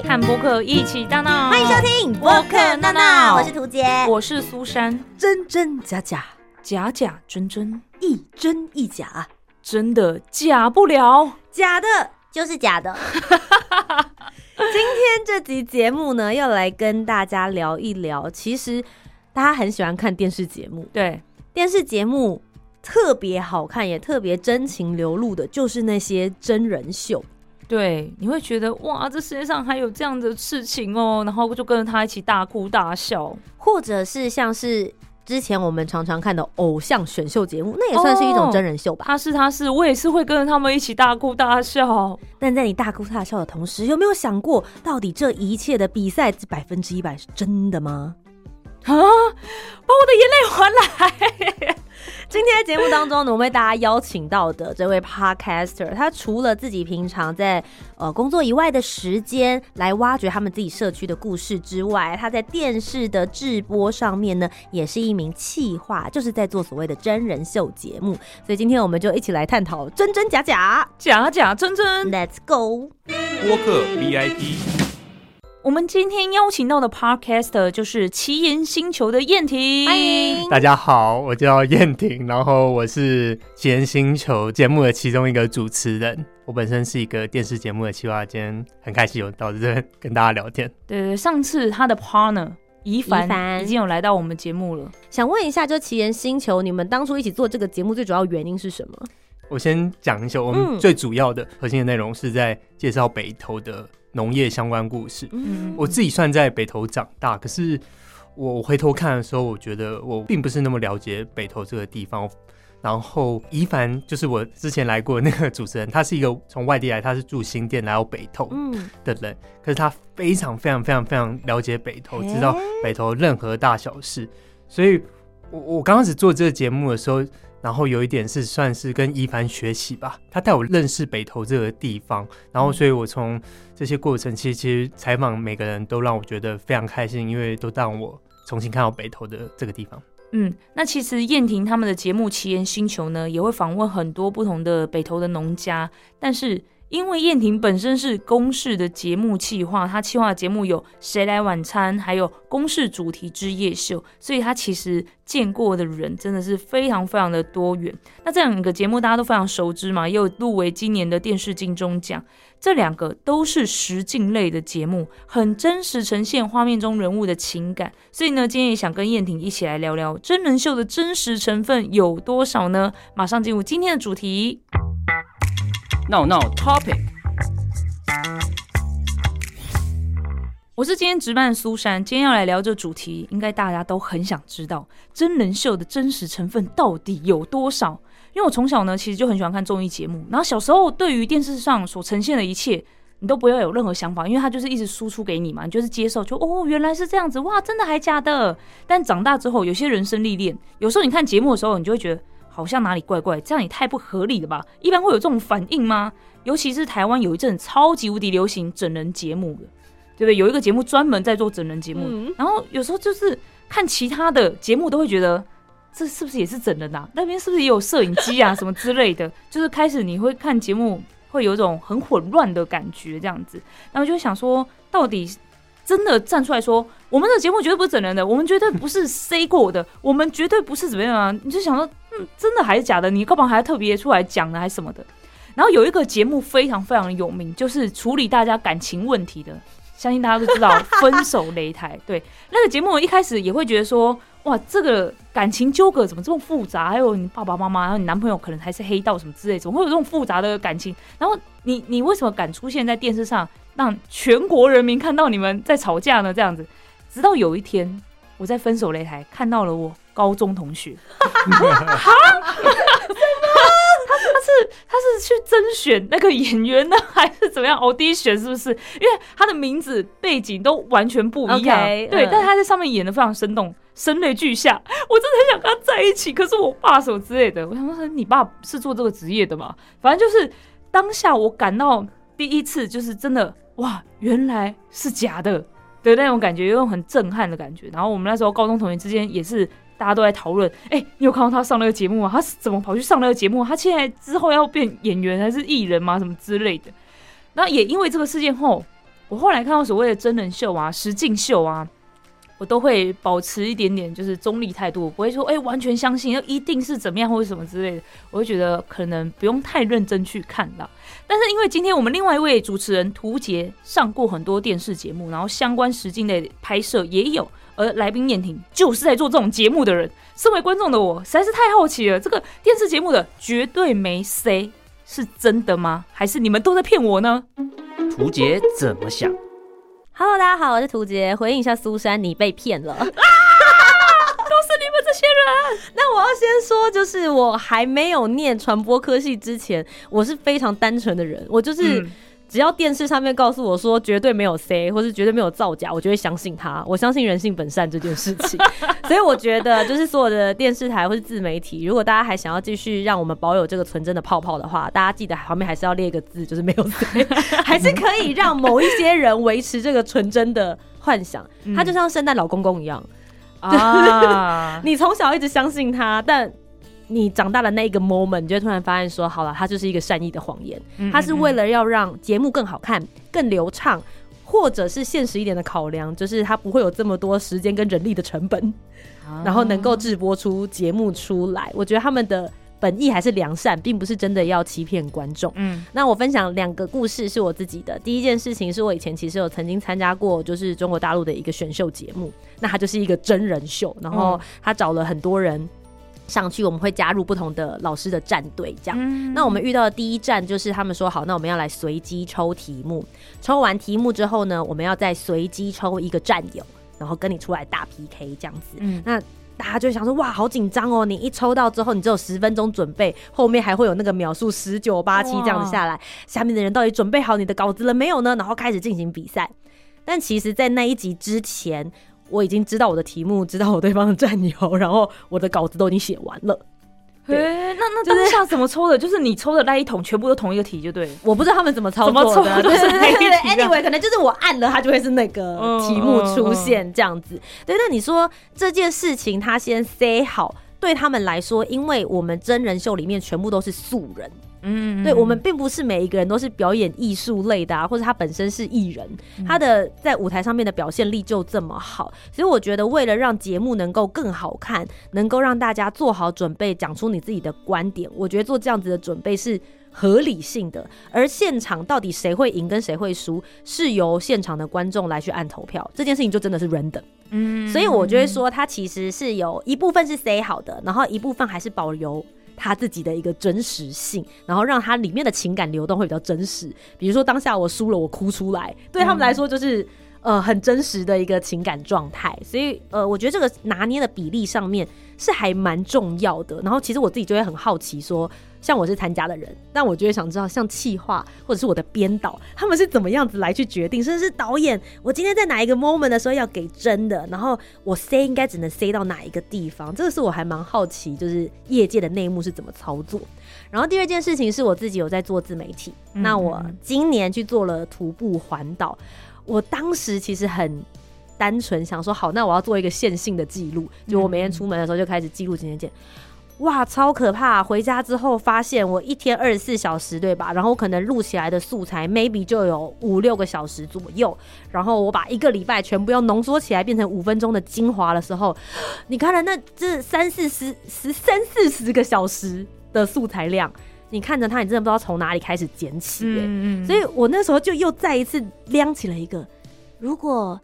来看播客一起大闹，欢迎收听播客闹闹，我是屠洁，我是苏珊，真真假假，假假真真，一真一假，真的假不了，假的就是假的。今天这集节目呢，要来跟大家聊一聊，其实大家很喜欢看电视节目，对，电视节目。特别好看也特别真情流露的，就是那些真人秀。对，你会觉得哇，这世界上还有这样的事情哦，然后就跟着他一起大哭大笑，或者是像是之前我们常常看的偶像选秀节目，那也算是一种真人秀吧。哦，他是他是，我也是会跟着他们一起大哭大笑。但在你大哭大笑的同时，有没有想过，到底这一切的比赛百分之一百是真的吗？啊！把我的眼泪还来！今天的节目当中呢，我们为大家邀请到的这位 Podcaster，他除了自己平常在呃工作以外的时间来挖掘他们自己社区的故事之外，他在电视的制播上面呢，也是一名企划，就是在做所谓的真人秀节目。所以今天我们就一起来探讨真真假假，假假真真，Let's go！播客 VIP。我们今天邀请到的 Podcaster 就是奇岩星球的燕婷。欢迎大家好，我叫燕婷，然后我是奇岩星球节目的其中一个主持人。我本身是一个电视节目的企划，今天很开心有到这边跟大家聊天。对对，上次他的 partner 宜凡已经有来到我们节目了。想问一下，就奇岩星球，你们当初一起做这个节目最主要原因是什么？我先讲一下，我们最主要的核心的内容是在介绍北投的。农业相关故事，嗯，我自己算在北投长大，可是我回头看的时候，我觉得我并不是那么了解北投这个地方。然后怡凡就是我之前来过的那个主持人，他是一个从外地来，他是住新店来到北投的人，可是他非常非常非常非常了解北投，知道北投任何大小事。所以我我刚开始做这个节目的时候。然后有一点是算是跟一凡学习吧，他带我认识北投这个地方，然后所以我从这些过程，其实其实采访每个人都让我觉得非常开心，因为都让我重新看到北投的这个地方。嗯，那其实燕婷他们的节目《奇岩星球》呢，也会访问很多不同的北投的农家，但是。因为燕婷本身是公视的节目企划，他企划的节目有《谁来晚餐》，还有公视主题之夜秀，所以他其实见过的人真的是非常非常的多元。那这两个节目大家都非常熟知嘛，也有入围今年的电视金钟奖。这两个都是实境类的节目，很真实呈现画面中人物的情感。所以呢，今天也想跟燕婷一起来聊聊真人秀的真实成分有多少呢？马上进入今天的主题。闹闹 Topic，我是今天值班的苏珊，今天要来聊这主题，应该大家都很想知道真人秀的真实成分到底有多少？因为我从小呢，其实就很喜欢看综艺节目，然后小时候对于电视上所呈现的一切，你都不要有任何想法，因为它就是一直输出给你嘛，你就是接受，就哦，原来是这样子，哇，真的还假的？但长大之后，有些人生历练，有时候你看节目的时候，你就会觉得。好像哪里怪怪，这样也太不合理了吧？一般会有这种反应吗？尤其是台湾有一阵超级无敌流行整人节目的，对不对？有一个节目专门在做整人节目，嗯，然后有时候就是看其他的节目都会觉得，这是不是也是整人啊？那边是不是也有摄影机啊什么之类的？就是开始你会看节目会有一种很混乱的感觉，这样子，然后就想说，到底。真的站出来说，我们的节目绝对不是整人的，我们绝对不是 say 过的，我们绝对不是怎么样啊？你就想说，嗯，真的还是假的？你干嘛还要特别出来讲呢？还是什么的？然后有一个节目非常非常有名，就是处理大家感情问题的，相信大家都知道，分手擂台。对，那个节目一开始也会觉得说，哇，这个感情纠葛怎么这么复杂？还有你爸爸妈妈，然后你男朋友可能还是黑道什么之类，怎么会有这种复杂的感情？然后你你为什么敢出现在电视上？让全国人民看到你们在吵架呢，这样子，直到有一天，我在分手擂台看到了我高中同学，哈，他他是他是去甄选那个演员呢，还是怎么样？audition 是不是？因为他的名字背景都完全不一样，okay, 对，uh. 但他在上面演的非常生动，声泪俱下，我真的很想跟他在一起。可是我爸什么之类的，我想说，你爸是做这个职业的嘛？反正就是当下我感到。第一次就是真的哇，原来是假的的那种感觉，有种很震撼的感觉。然后我们那时候高中同学之间也是，大家都在讨论，哎、你有看到他上那个节目吗？他是怎么跑去上那个节目？他现在之后要变演员还是艺人吗？什么之类的。那也因为这个事件后，我后来看到所谓的真人秀啊、实境秀啊。我都会保持一点点就是中立态度，不会说哎、完全相信，要一定是怎么样或者什么之类的。我会觉得可能不用太认真去看了。但是因为今天我们另外一位主持人涂杰上过很多电视节目，然后相关实境类拍摄也有，而来宾燕婷就是在做这种节目的人。身为观众的我实在是太好奇了，这个电视节目的绝对没 C 是真的吗？还是你们都在骗我呢？涂杰怎么想？Hello，大家好，我是图杰。回应一下苏珊，你被骗了，啊、都是你们这些人。那我要先说，就是我还没有念传播科系之前，我是非常单纯的人，我就是。嗯只要电视上面告诉我说绝对没有 C，或是绝对没有造假，我就会相信他。我相信人性本善这件事情，所以我觉得就是所有的电视台或是自媒体，如果大家还想要继续让我们保有这个纯真的泡泡的话，大家记得旁边还是要列一个字，就是没有 C，还是可以让某一些人维持这个纯真的幻想。他就像圣诞老公公一样啊，你从小一直相信他，但。你长大的那一个 moment，你就会突然发现说，好了，它就是一个善意的谎言，它是为了要让节目更好看、更流畅，或者是现实一点的考量，就是它不会有这么多时间跟人力的成本，然后能够制播出节目出来。我觉得他们的本意还是良善，并不是真的要欺骗观众。嗯，那我分享两个故事是我自己的。第一件事情是我以前其实有曾经参加过，就是中国大陆的一个选秀节目，那它就是一个真人秀，然后他找了很多人。上去我们会加入不同的老师的战队，这样。嗯、那我们遇到的第一站就是他们说好，那我们要来随机抽题目。抽完题目之后呢，我们要再随机抽一个战友，然后跟你出来打 PK 这样子。嗯，那大家就想说哇，好紧张哦！你一抽到之后，你只有十分钟准备，后面还会有那个秒数十九八七这样子下来，下面的人到底准备好你的稿子了没有呢？然后开始进行比赛。但其实，在那一集之前。我已经知道我的题目，知道我对方的战友，然后我的稿子都已经写完了。哎、欸，那那当下怎么抽的？就是你抽的那一桶全部都同一个题，就对。我不知道他们怎么 操作的，对对对对。Anyway，可能就是我按了，它就会是那个题目出现这样子。对，那你说这件事情，他先 say 好，对他们来说，因为我们真人秀里面全部都是素人。嗯，对，我们并不是每一个人都是表演艺术类的啊，或者他本身是艺人，他的在舞台上面的表现力就这么好，所以我觉得为了让节目能够更好看，能够让大家做好准备，讲出你自己的观点，我觉得做这样子的准备是合理性的。而现场到底谁会赢跟谁会输，是由现场的观众来去按投票，这件事情就真的是 random。嗯，所以我就会说，它其实是有一部分是 say 好的，然后一部分还是保留。他自己的一个真实性，然后让他里面的情感流动会比较真实。比如说当下我输了，我哭出来，对他们来说就是、嗯、呃很真实的一个情感状态。所以呃，我觉得这个拿捏的比例上面是还蛮重要的。然后其实我自己就会很好奇说。像我是参加的人，但我就会想知道，像企划或者是我的编导，他们是怎么样子来去决定，甚至是导演，我今天在哪一个 moment 的时候要给真的，然后我 say 应该只能 say 到哪一个地方，这个是我还蛮好奇，就是业界的内幕是怎么操作。然后第二件事情是我自己有在做自媒体，那我今年去做了徒步环岛，我当时其实很单纯想说，好，那我要做一个线性的记录，就我每天出门的时候就开始记录今天见。哇，超可怕！回家之后发现我一天二十四小时，对吧？然后可能录起来的素材 maybe 就有五六个小时左右。然后我把一个礼拜全部要浓缩起来变成五分钟的精华的时候，你看了那这三四十十三四十个小时的素材量，你看着它，你真的不知道从哪里开始捡起。嗯嗯。所以我那时候就又再一次亮起了一个，如果。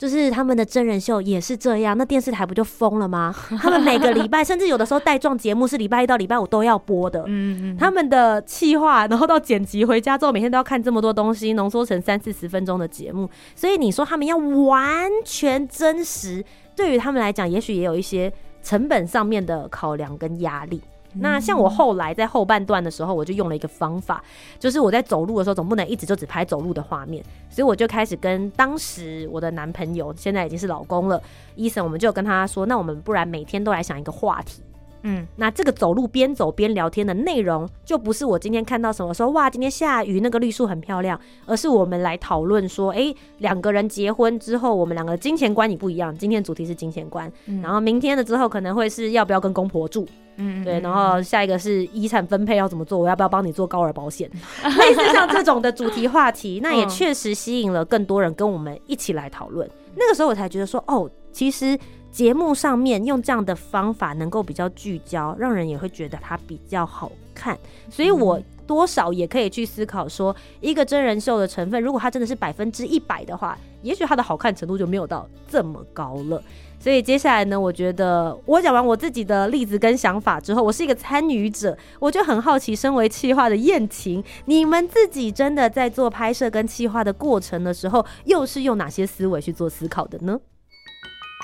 就是他们的真人秀也是这样，那电视台不就疯了吗？他们每个礼拜，甚至有的时候带状节目是礼拜一到礼拜五都要播的。嗯嗯，他们的企划，然后到剪辑回家之后，每天都要看这么多东西，浓缩成三四十分钟的节目。所以你说他们要完全真实，对于他们来讲，也许也有一些成本上面的考量跟压力。那像我后来在后半段的时候，我就用了一个方法，就是我在走路的时候总不能一直就只拍走路的画面，所以我就开始跟当时我的男朋友，现在已经是老公了，伊森，我们就跟他说，那我们不然每天都来想一个话题，嗯，那这个走路边走边聊天的内容，就不是我今天看到什么说哇，今天下雨，那个绿树很漂亮，而是我们来讨论说，哎，两个人结婚之后，我们两个金钱观也不一样。今天主题是金钱观，嗯、然后明天的之后可能会是要不要跟公婆住，嗯，对，然后下一个是遗产分配要怎么做，我要不要帮你做高额保险，类似像这种的主题话题，那也确实吸引了更多人跟我们一起来讨论。那个时候我才觉得说，哦，其实。节目上面用这样的方法能够比较聚焦，让人也会觉得它比较好看，所以我多少也可以去思考说，一个真人秀的成分，如果它真的是百分之一百的话，也许它的好看程度就没有到这么高了。所以接下来呢，我觉得我讲完我自己的例子跟想法之后，我是一个参与者，我就很好奇，身为企划的燕晴，你们自己真的在做拍摄跟企划的过程的时候，又是用哪些思维去做思考的呢？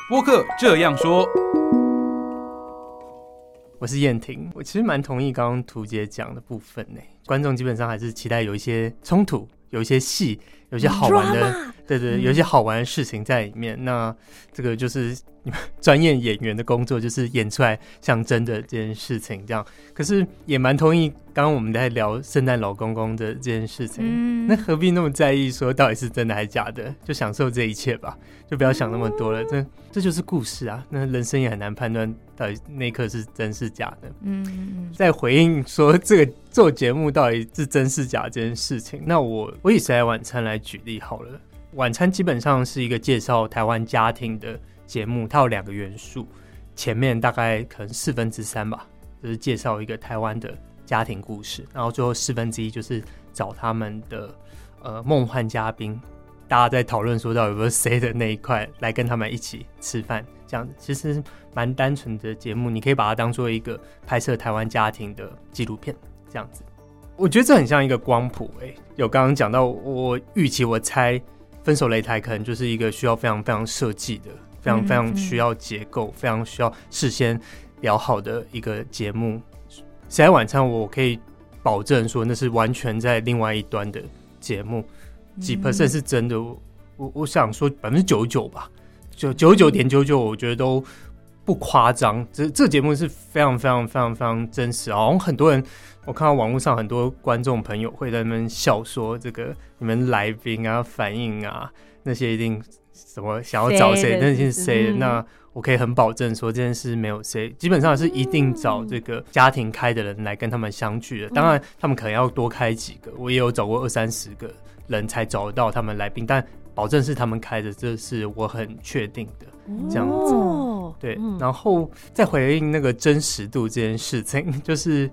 播客这样说，我是燕婷。我其实蛮同意刚刚图姐讲的部分呢。观众基本上还是期待有一些冲突，有一些戏，有些好玩的，对，对对，有一些好玩的事情在里面。嗯、那这个就是你们专业演员的工作，就是演出来像真的这件事情这样。可是也蛮同意刚刚我们在聊圣诞老公公的这件事情。嗯、那何必那么在意说到底是真的还是假的？就享受这一切吧，就不要想那么多了。这这就是故事啊。那人生也很难判断到底那一刻是真是假的。嗯，在回应说这个做节目到底是真是假这件事情，那我我以谁来晚餐来举例好了。晚餐基本上是一个介绍台湾家庭的节目，它有两个元素，前面大概可能四分之三吧，就是介绍一个台湾的家庭故事，然后最后四分之一就是找他们的呃梦幻嘉宾，大家在讨论说到有没有谁的那一块来跟他们一起吃饭，这样子其实蛮单纯的节目，你可以把它当做一个拍摄台湾家庭的纪录片这样子。我觉得这很像一个光谱，哎，有刚刚讲到，我预期我猜分手擂台可能就是一个需要非常非常设计的，非常非常需要结构，非常需要事先聊好的一个节目。谁来晚餐，我可以保证说那是完全在另外一端的节目，几 percent 是真的。我我想说百分之九十九吧，就九十九点九九，我觉得都不夸张。这这节目是非常非常非常非常真实，好像很多人。我看到网络上很多观众朋友会在那边笑说：“这个你们来宾啊，反应啊，那些一定什么想要找谁，那些谁？”那我可以很保证说，这件事没有谁，基本上是一定找这个家庭开的人来跟他们相聚的。当然，他们可能要多开几个，我也有找过二三十个人才找得到他们来宾，但保证是他们开的，这是我很确定的。这样子，对。然后再回应那个真实度这件事情，就是。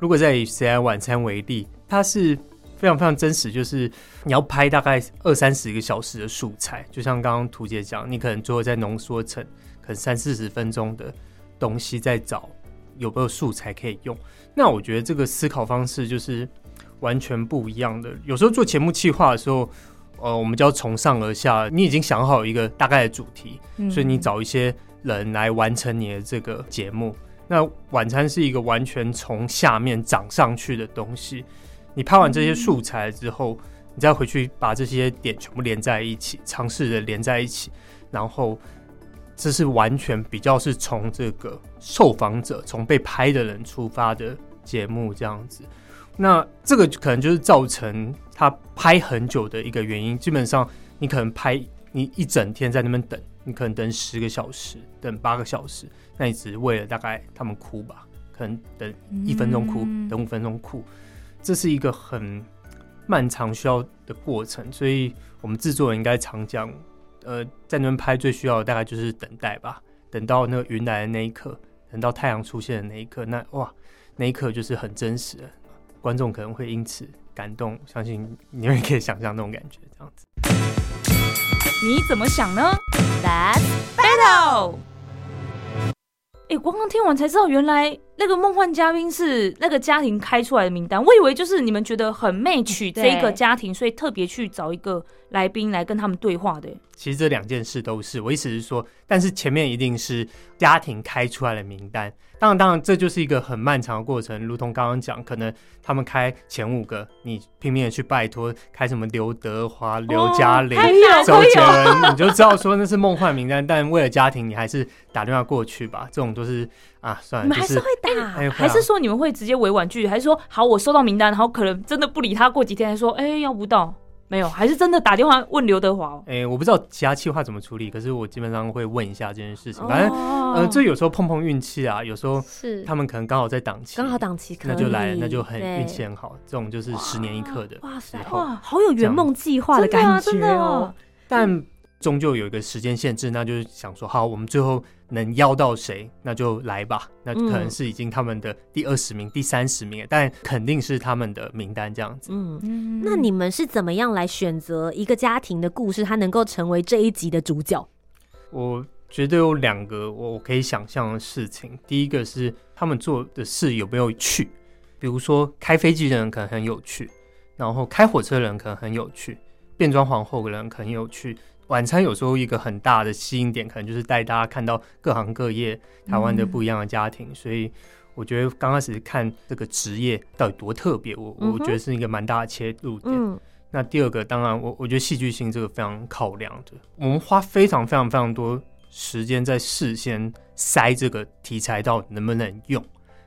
如果在以 C I 晚餐为例，它是非常非常真实，就是你要拍大概二三十个小时的素材，就像刚刚图姐讲，你可能最后再浓缩成可能三四十分钟的东西，再找有没有素材可以用。那我觉得这个思考方式就是完全不一样的。有时候做节目企划的时候，呃，我们就要从上而下，你已经想好一个大概的主题，所以你找一些人来完成你的这个节目。那晚餐是一个完全从下面长上去的东西。你拍完这些素材之后，你再回去把这些点全部连在一起，尝试着连在一起，然后这是完全比较是从这个受访者、从被拍的人出发的节目这样子。那这个可能就是造成他拍很久的一个原因。基本上，你可能拍你一整天在那边等。你可能等十个小时，等八个小时，那你只是为了大概他们哭吧？可能等一分钟哭，嗯、等五分钟哭，这是一个很漫长需要的过程。所以，我们制作人应该常讲，呃，在那边拍最需要的大概就是等待吧。等到那个云来的那一刻，等到太阳出现的那一刻，那哇，那一刻就是很真实的。观众可能会因此感动，相信你们也可以想象那种感觉，这样子。你怎么想呢？Let's battle！哎、欸，光刚听完才知道，原来那个梦幻嘉宾是那个家庭开出来的名单，我以为就是你们觉得很 match 这个家庭，所以特别去找一个来宾来跟他们对话的。其实这两件事都是，我意思是说，但是前面一定是家庭开出来的名单。当然，当然，这就是一个很漫长的过程。如同刚刚讲，可能他们开前五个，你拼命的去拜托开什么刘德华、刘嘉玲、周杰伦，你就知道说那是梦幻名单。但为了家庭，你还是打电话过去吧。这种都是啊，算了，你们还是会打，还是说你们会直接委婉拒绝，还是说好，我收到名单，然后可能真的不理他，过几天还说，哎，要不到。没有，还是真的打电话问刘德华哦。哎、欸，我不知道其他企划怎么处理，可是我基本上会问一下这件事情。反正，呃，这有时候碰碰运气啊，有时候是他们可能刚好在档期，刚好档期，那就来，那就很运气很好。这种就是十年一刻的。哇塞，哇，好有圆梦计划的感觉哦。但终究有一个时间限制，那就是想说，好，我们最后能邀到谁，那就来吧。那可能是已经他们的第二十名、第三十名，但肯定是他们的名单这样子。嗯，那你们是怎么样来选择一个家庭的故事，它能够成为这一集的主角？我觉得有两个我可以想象的事情。第一个是他们做的事有没有趣，比如说开飞机的人可能很有趣，然后开火车的人可能很有趣，变装皇后的人可能很有趣。晚餐有时候一个很大的吸引点，可能就是带大家看到各行各业台湾的不一样的家庭，嗯、所以我觉得刚开始看这个职业到底多特别，我我觉得是一个蛮大的切入点。嗯、那第二个，当然我我觉得戏剧性这个非常考量的，我们花非常非常非常多时间在事先塞这个题材到底能不能用，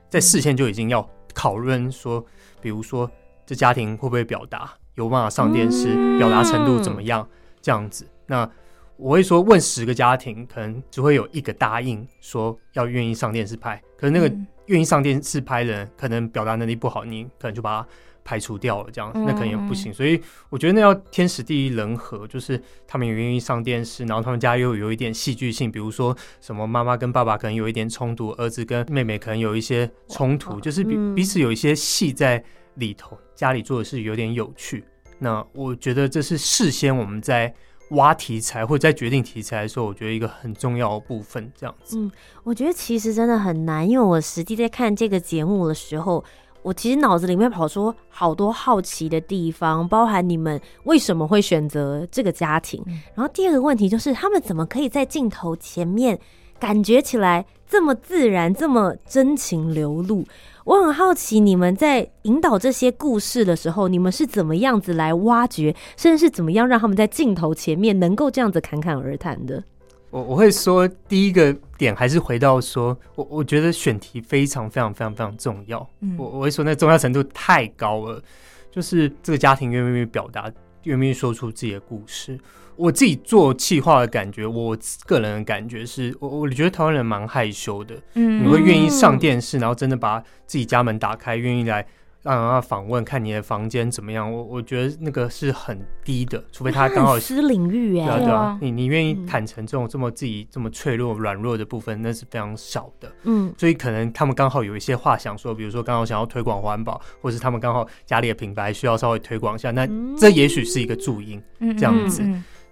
在事先就已经要讨论说，比如说这家庭会不会表达，有办法上电视，嗯、表达程度怎么样，这样子。那我会说，问十个家庭，可能只会有一个答应说要愿意上电视拍。可是那个愿意上电视拍的人，可能表达能力不好，你可能就把他排除掉了，这样那可能也不行。所以我觉得那要天时地利人和，就是他们也愿意上电视，然后他们家又有一点戏剧性，比如说什么妈妈跟爸爸可能有一点冲突，儿子跟妹妹可能有一些冲突，就是彼彼此有一些戏在里头，家里做的事有点有趣。那我觉得这是事先我们在。挖题材或者在决定题材的时候，我觉得一个很重要的部分，这样子。嗯，我觉得其实真的很难，因为我实际在看这个节目的时候，我其实脑子里面跑出好多好奇的地方，包含你们为什么会选择这个家庭。嗯，然后第二个问题就是，他们怎么可以在镜头前面感觉起来这么自然，这么真情流露？我很好奇，你们在引导这些故事的时候，你们是怎么样子来挖掘，甚至是怎么样让他们在镜头前面能够这样子侃侃而谈的？我我会说，第一个点还是回到说，我我觉得选题非常非常非常非常重要。嗯，我我会说，那重要程度太高了，就是这个家庭愿不愿意表达，愿不愿意说出自己的故事。我自己做企划的感觉，我个人的感觉是，我我觉得台湾人蛮害羞的，嗯，你会愿意上电视，然后真的把自己家门打开，愿意来让人家访问，看你的房间怎么样？我我觉得那个是很低的，除非他刚好 私领域，哎，对啊，对啊，你你愿意坦诚这种这么自己这么脆弱软弱的部分，那是非常少的，嗯，所以可能他们刚好有一些话想说，比如说刚好想要推广环保，或是他们刚好家里的品牌需要稍微推广一下，那这也许是一个注音，这样子。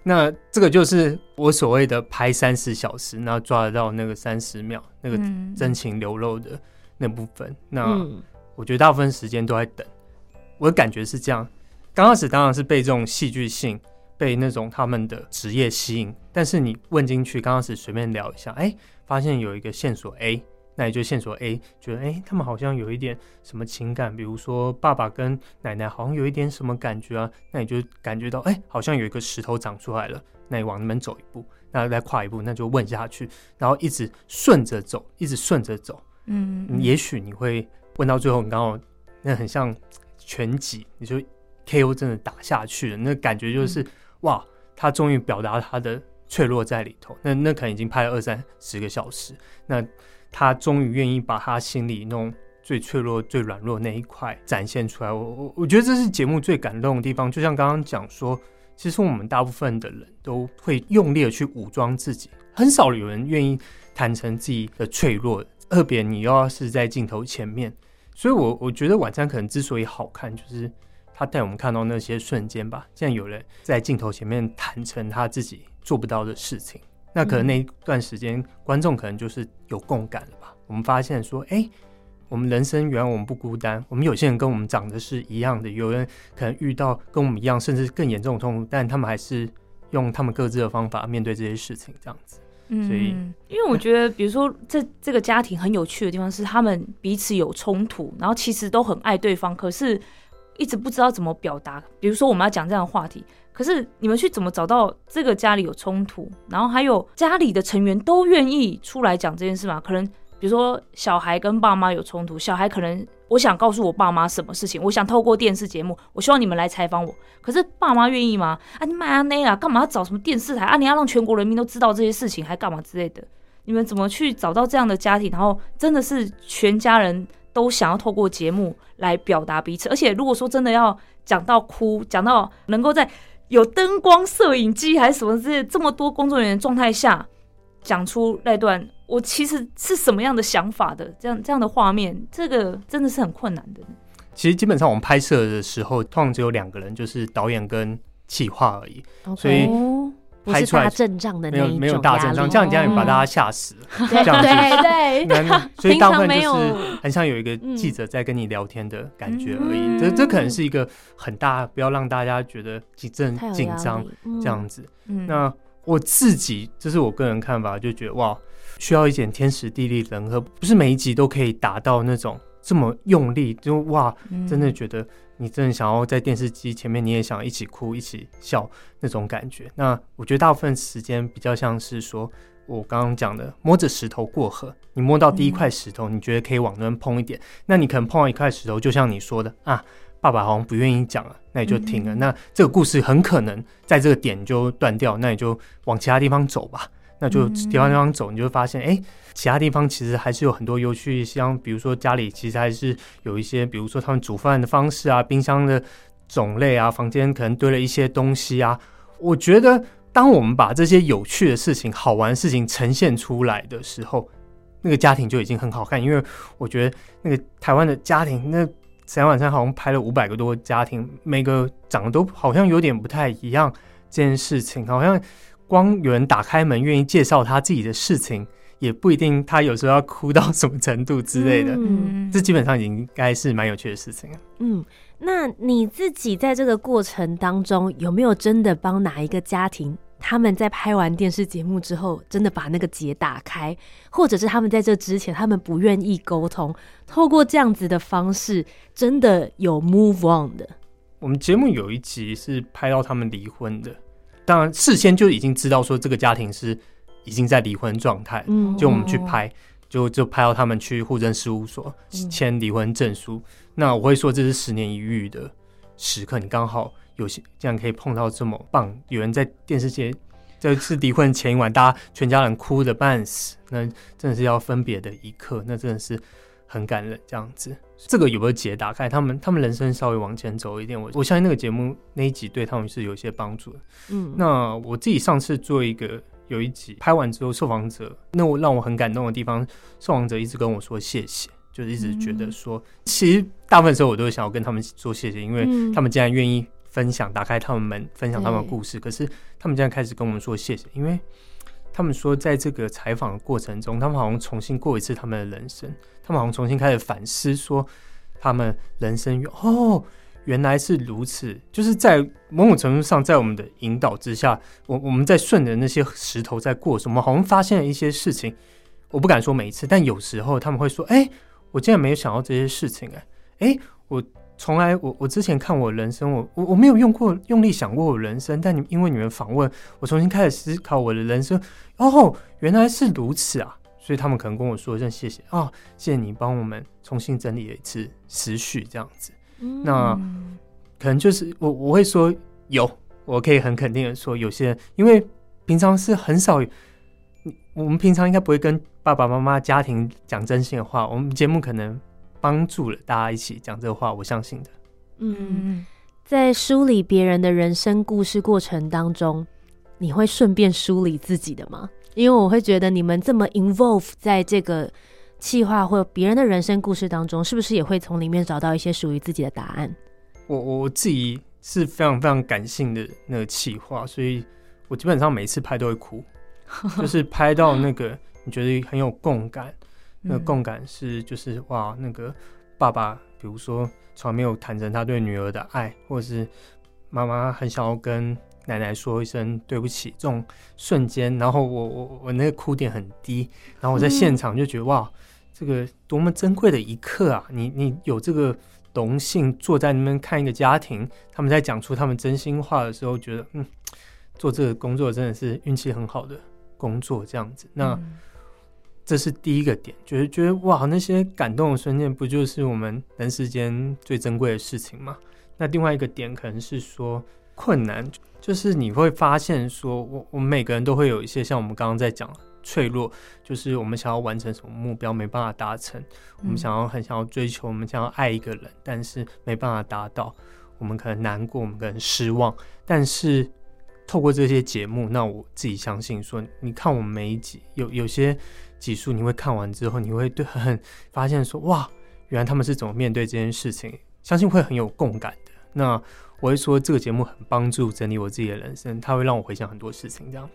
那这个就是我所谓的拍三十小时，然后抓得到那个三十秒，那个真情流露的那部分。嗯、那我觉得大部分时间都在等，我的感觉是这样。刚开始当然是被这种戏剧性，被那种他们的职业吸引，但是你问进去，刚开始随便聊一下，哎、欸，发现有一个线索 A。那也就线索 A，觉得哎、欸，他们好像有一点什么情感，比如说爸爸跟奶奶好像有一点什么感觉啊。那你就感觉到哎、欸，好像有一个石头长出来了。那你往那边走一步，那再跨一步，那就问下去，然后一直顺着走，一直顺着走。嗯，嗯，也许你会问到最后，你刚好那很像拳击，你就 KO 真的打下去了，那感觉就是、嗯、哇，他终于表达他的脆弱在里头。那那可能已经拍了二三十个小时，那。他终于愿意把他心里那种最脆弱、最软弱那一块展现出来。我我我觉得这是节目最感动的地方。就像刚刚讲说，其实我们大部分的人都会用力的去武装自己，很少有人愿意坦诚自己的脆弱。特别你又要是在镜头前面，所以我我觉得晚餐可能之所以好看，就是他带我们看到那些瞬间吧。现在有人在镜头前面坦诚他自己做不到的事情。那可能那一段时间，观众可能就是有共感了吧？我们发现说，哎，我们人生原来我们不孤单，我们有些人跟我们长得是一样的，有人可能遇到跟我们一样，甚至更严重的痛苦，但他们还是用他们各自的方法面对这些事情，这样子。嗯，所以，因为我觉得，比如说，这这个家庭很有趣的地方是，他们彼此有冲突，然后其实都很爱对方，可是一直不知道怎么表达。比如说，我们要讲这样的话题，可是你们去怎么找到这个家里有冲突，然后还有家里的成员都愿意出来讲这件事吗？可能。比如说，小孩跟爸妈有冲突，小孩可能我想告诉我爸妈什么事情，我想透过电视节目，我希望你们来采访我。可是爸妈愿意吗？啊，你妈啊，那啊，干嘛要找什么电视台啊？你要让全国人民都知道这些事情，还干嘛之类的？你们怎么去找到这样的家庭？然后真的是全家人都想要透过节目来表达彼此。而且如果说真的要讲到哭，讲到能够在有灯光、摄影机还是什么之类这么多工作人员状态下讲出那段。我其实是什么样的想法的？这样这样的画面，这个真的是很困难的。其实基本上我们拍摄的时候，通常只有两个人，就是导演跟企划而已所以拍出来阵仗的没有没有大阵仗，这样这样把大家吓死这样子。对对，所以大部分就是很像有一个记者在跟你聊天的感觉而已。嗯、这这可能是一个很大，不要让大家觉得紧阵紧张这样子。嗯、那我自己这是我个人看法，就觉得哇。需要一点天时地利人和，不是每一集都可以达到那种这么用力，就哇，真的觉得你真的想要在电视机前面，你也想一起哭、一起笑那种感觉。那我觉得大部分时间比较像是说，我刚刚讲的摸着石头过河，你摸到第一块石头，你觉得可以往那边碰一点，那你可能碰到一块石头，就像你说的啊，爸爸好像不愿意讲了，那你就停了。那这个故事很可能在这个点就断掉，那你就往其他地方走吧。那就地方地方走，你就会发现，哎、欸，其他地方其实还是有很多有趣，像比如说家里其实还是有一些，比如说他们煮饭的方式啊，冰箱的种类啊，房间可能堆了一些东西啊。我觉得，当我们把这些有趣的事情、好玩的事情呈现出来的时候，那个家庭就已经很好看。因为我觉得那个台湾的家庭，那前天晚上好像拍了五百个多家庭，每个长得都好像有点不太一样。这件事情好像。光有人打开门，愿意介绍他自己的事情，也不一定他有时候要哭到什么程度之类的。嗯，这基本上已经应该是蛮有趣的事情了。嗯，那你自己在这个过程当中，有没有真的帮哪一个家庭，他们在拍完电视节目之后，真的把那个结打开，或者是他们在这之前，他们不愿意沟通，透过这样子的方式，真的有 move on 的？我们节目有一集是拍到他们离婚的。当然，事先就已经知道说这个家庭是已经在离婚状态，嗯，就我们去拍，就就拍到他们去户政事务所签离婚证书。嗯、那我会说这是十年一遇的时刻，你刚好有些这样可以碰到这么棒，有人在电视节，这次离婚前一晚，大家全家人哭的半死，那真的是要分别的一刻，那真的是。很感人，这样子，这个有没有解打开他们他们人生稍微往前走一点？我我相信那个节目那一集对他们是有一些帮助的。嗯，那我自己上次做一个有一集拍完之后，受访者那我让我很感动的地方，受访者一直跟我说谢谢，就是一直觉得说，其实大部分时候我都会想要跟他们说谢谢，因为他们竟然愿意分享，打开他们门分享他们的故事，可是他们竟然开始跟我们说谢谢，因为。他们说，在这个采访的过程中，他们好像重新过一次他们的人生，他们好像重新开始反思，说他们人生哦，原来是如此。就是在某种程度上，在我们的引导之下，我我们在顺着那些石头在过的时候，我们好像发现了一些事情。我不敢说每一次，但有时候他们会说：“哎，我竟然没有想到这些事情。”哎，哎，我。从来我我之前看我人生，我我我没有用过用力想过我人生，但你因为你们访问，我重新开始思考我的人生。哦，原来是如此啊！所以他们可能跟我说一声谢谢啊，谢谢你帮我们重新整理了一次思绪，这样子。嗯、那可能就是我我会说有，我可以很肯定的说，有些人因为平常是很少，我们平常应该不会跟爸爸妈妈家庭讲真心的话，我们节目可能。帮助了大家一起讲这个话，我相信的。嗯，在梳理别人的人生故事过程当中，你会顺便梳理自己的吗？因为我会觉得你们这么 involve 在这个企划或别人的人生故事当中，是不是也会从里面找到一些属于自己的答案？我我自己是非常非常感性的那个企划，所以我基本上每次拍都会哭，就是拍到那个你觉得很有共感。那共感是就是哇，那个爸爸，比如说从来没有坦诚他对女儿的爱，或者是妈妈很想要跟奶奶说一声对不起，这种瞬间，然后我我我那个哭点很低，然后我在现场就觉得、嗯、哇，这个多么珍贵的一刻啊！你你有这个荣幸坐在那边看一个家庭，他们在讲出他们真心话的时候，觉得嗯，做这个工作真的是运气很好的工作，这样子。那、嗯、这是第一个点，觉得觉得哇，那些感动的瞬间，不就是我们人世间最珍贵的事情吗？那另外一个点可能是说困难。就是你会发现，说我我们每个人都会有一些像我们刚刚在讲脆弱，就是我们想要完成什么目标没办法达成，我们想要很想要追求，我们想要爱一个人，但是没办法达到，我们可能难过，我们可能失望。但是透过这些节目，那我自己相信说，你看我们每一集有有些集数，你会看完之后，你会对 很发现说，哇，原来他们是怎么面对这件事情，相信会很有共感的。那。我会说这个节目很帮助整理我自己的人生，它会让我回想很多事情。这样，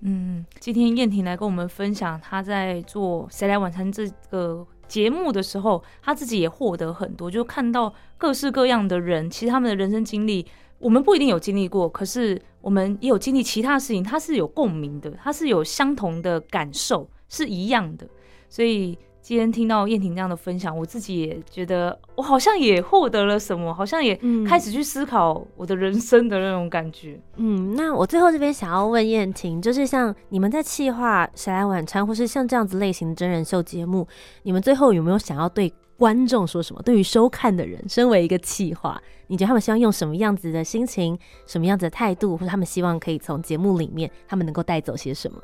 嗯，今天燕婷来跟我们分享，她在做《谁来晚餐》这个节目的时候，她自己也获得很多，就看到各式各样的人，其实他们的人生经历，我们不一定有经历过，可是我们也有经历其他事情，它是有共鸣的，它是有相同的感受，是一样的，所以。今天听到燕婷这样的分享，我自己也觉得我好像也获得了什么，好像也开始去思考我的人生的那种感觉。嗯，那我最后这边想要问燕婷，就是像你们在企划《谁来晚餐》或是像这样子类型的真人秀节目，你们最后有没有想要对观众说什么？对于收看的人，身为一个企划，你觉得他们希望用什么样子的心情、什么样子的态度，或者他们希望可以从节目里面，他们能够带走些什么？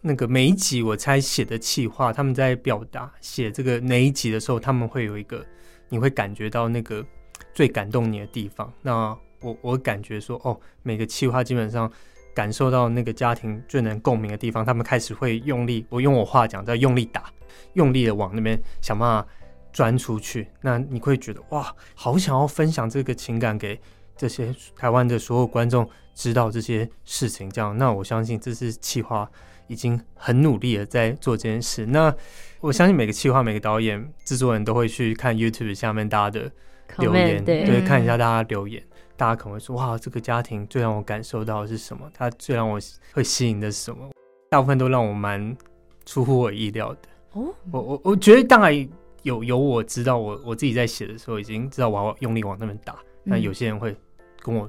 那个每一集我猜写的气话，他们在表达写这个哪一集的时候，他们会有一个，你会感觉到那个最感动你的地方。那我我感觉说，哦，每个气话基本上感受到那个家庭最能共鸣的地方，他们开始会用力，我用我话讲，在用力打，用力的往那边想办法钻出去。那你会觉得哇，好想要分享这个情感给这些台湾的所有观众知道这些事情。这样，那我相信这是企划。已经很努力的在做这件事。那我相信每个企划、每个导演、制作人都会去看 YouTube 下面大家的留言，对，对，看一下大家留言。嗯、大家可能会说：“哇，这个家庭最让我感受到的是什么？它最让我会吸引的是什么？”大部分都让我蛮出乎我意料的。哦，我我我觉得大概有有我知道我我自己在写的时候已经知道我要用力往那边打。那、嗯、有些人会跟我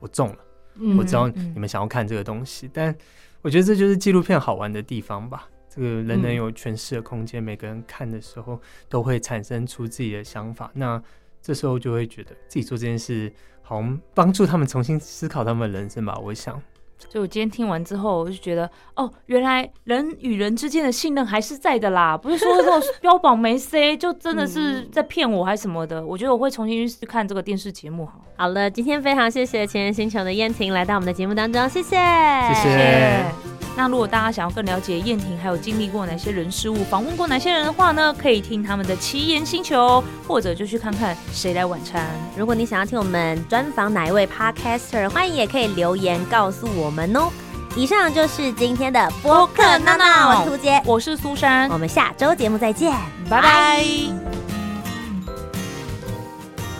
我中了，嗯、我知道你们想要看这个东西，嗯、但。我觉得这就是纪录片好玩的地方吧。这个人人有诠释的空间，嗯、每个人看的时候都会产生出自己的想法。那这时候就会觉得自己做这件事，好像帮助他们重新思考他们的人生吧。我想。就我今天听完之后，我就觉得哦，原来人与人之间的信任还是在的啦，不是说这种标榜没 C 就真的是在骗我还是什么的。我觉得我会重新去看这个电视节目。好，好了，今天非常谢谢前沿星球的燕婷来到我们的节目当中，谢谢，谢谢。那如果大家想要更了解燕婷，还有经历过哪些人事物，访问过哪些人的话呢？可以听他们的奇言星球，或者就去看看谁来晚餐。如果你想要听我们专访哪一位 Podcaster，欢迎也可以留言告诉我们哦。以上就是今天的播客闹闹，我是涂洁，我是苏珊，我们下周节目再见，拜拜。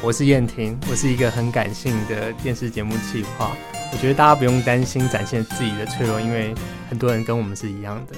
我是燕婷，我是一个很感性的电视节目企划。我觉得大家不用担心展现自己的脆弱，因为很多人跟我们是一样的。